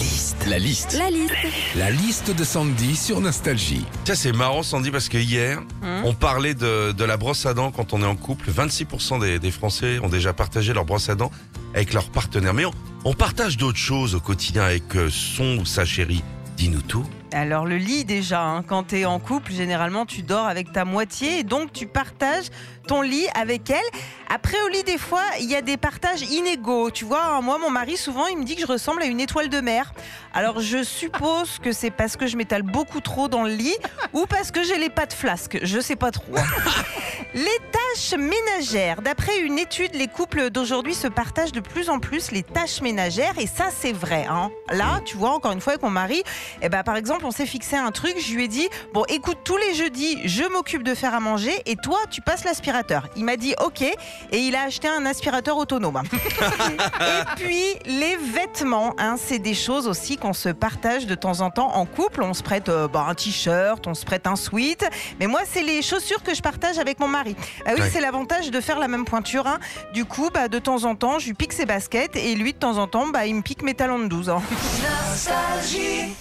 liste. La liste. La liste. La liste de Sandy sur Nostalgie. Tiens, c'est marrant, Sandy, parce que hier, on parlait de, de la brosse à dents quand on est en couple. 26% des, des Français ont déjà partagé leur brosse à dents avec leur partenaire. Mais on, on partage d'autres choses au quotidien avec euh, son ou sa chérie. Dis-nous tout. Alors le lit déjà, hein, quand tu es en couple, généralement tu dors avec ta moitié et donc tu partages ton lit avec elle. Après au lit des fois, il y a des partages inégaux. Tu vois, hein, moi mon mari souvent il me dit que je ressemble à une étoile de mer. Alors je suppose que c'est parce que je m'étale beaucoup trop dans le lit ou parce que j'ai les pattes flasques. Je sais pas trop. Les tâches ménagères. D'après une étude, les couples d'aujourd'hui se partagent de plus en plus les tâches ménagères et ça c'est vrai. hein. Là, tu vois, encore une fois avec mon mari, eh ben, par exemple, on s'est fixé un truc, je lui ai dit, bon écoute, tous les jeudis, je m'occupe de faire à manger et toi, tu passes l'aspirateur. Il m'a dit ok et il a acheté un aspirateur autonome. et puis, les vêtements, hein, c'est des choses aussi qu'on se partage de temps en temps en couple. On se prête euh, bah, un t-shirt, on se prête un sweat. Mais moi, c'est les chaussures que je partage avec mon mari. Ah oui, Ouais. c'est l'avantage de faire la même pointure. hein. Du coup, bah, de temps en temps, je lui pique ses baskets et lui, de temps en temps, bah, il me pique mes talons de 12 ans. Nostalgie.